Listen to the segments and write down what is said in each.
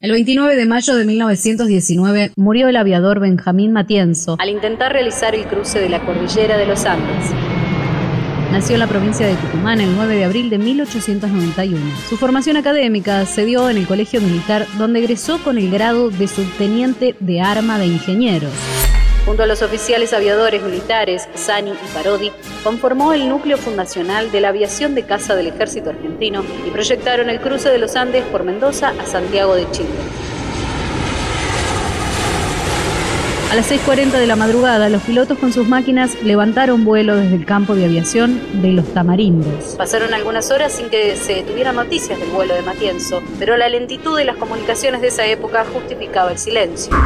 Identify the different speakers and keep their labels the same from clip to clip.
Speaker 1: El 29 de mayo de 1919 murió el aviador Benjamín Matienzo al intentar realizar el cruce de la cordillera de los Andes. Nació en la provincia de Tucumán el 9 de abril de 1891. Su formación académica se dio en el Colegio Militar, donde egresó con el grado de subteniente de arma de ingenieros. Junto a los oficiales aviadores militares Sani y Parodi, conformó el núcleo fundacional de la aviación de caza del ejército argentino y proyectaron el cruce de los Andes por Mendoza a Santiago de Chile. A las 6.40 de la madrugada, los pilotos con sus máquinas levantaron vuelo desde el campo de aviación de Los Tamarindos. Pasaron algunas horas sin que se tuvieran noticias del vuelo de Matienzo, pero la lentitud de las comunicaciones de esa época justificaba el silencio.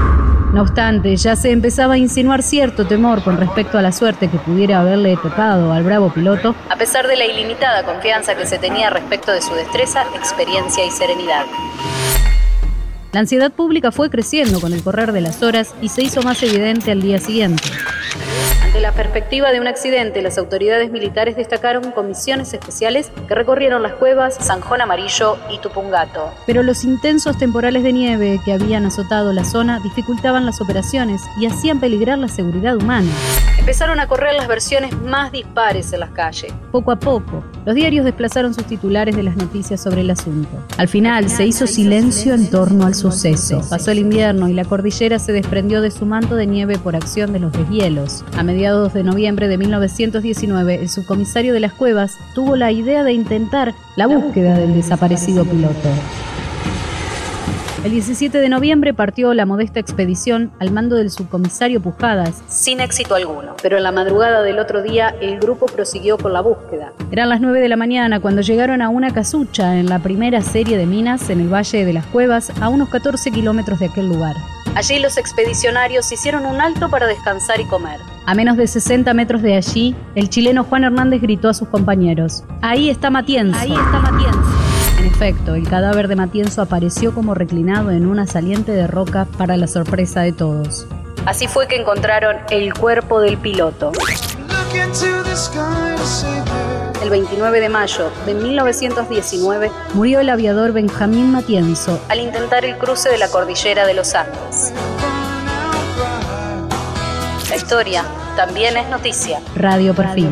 Speaker 1: No obstante, ya se empezaba a insinuar cierto temor con respecto a la suerte que pudiera haberle tocado al bravo piloto, a pesar de la ilimitada confianza que se tenía respecto de su destreza, experiencia y serenidad. La ansiedad pública fue creciendo con el correr de las horas y se hizo más evidente al día siguiente. Ante la perspectiva de un accidente, las autoridades militares destacaron comisiones especiales que recorrieron las cuevas Sanjón Amarillo y Tupungato. Pero los intensos temporales de nieve que habían azotado la zona dificultaban las operaciones y hacían peligrar la seguridad humana. Empezaron a correr las versiones más dispares en las calles. Poco a poco, los diarios desplazaron sus titulares de las noticias sobre el asunto. Al final se hizo silencio en torno al suceso. Pasó el invierno y la cordillera se desprendió de su manto de nieve por acción de los deshielos. A mediados de noviembre de 1919, el subcomisario de las cuevas tuvo la idea de intentar la búsqueda del desaparecido piloto. El 17 de noviembre partió la modesta expedición al mando del subcomisario Pujadas, sin éxito alguno. Pero en la madrugada del otro día el grupo prosiguió con la búsqueda. Eran las 9 de la mañana cuando llegaron a una casucha en la primera serie de minas en el Valle de las Cuevas, a unos 14 kilómetros de aquel lugar. Allí los expedicionarios hicieron un alto para descansar y comer. A menos de 60 metros de allí, el chileno Juan Hernández gritó a sus compañeros, Ahí está Matienzo. Ahí está Matienzo. En efecto, el cadáver de Matienzo apareció como reclinado en una saliente de roca para la sorpresa de todos. Así fue que encontraron el cuerpo del piloto. El 29 de mayo de 1919 murió el aviador Benjamín Matienzo al intentar el cruce de la cordillera de los Andes. La historia también es noticia. Radio Perfil.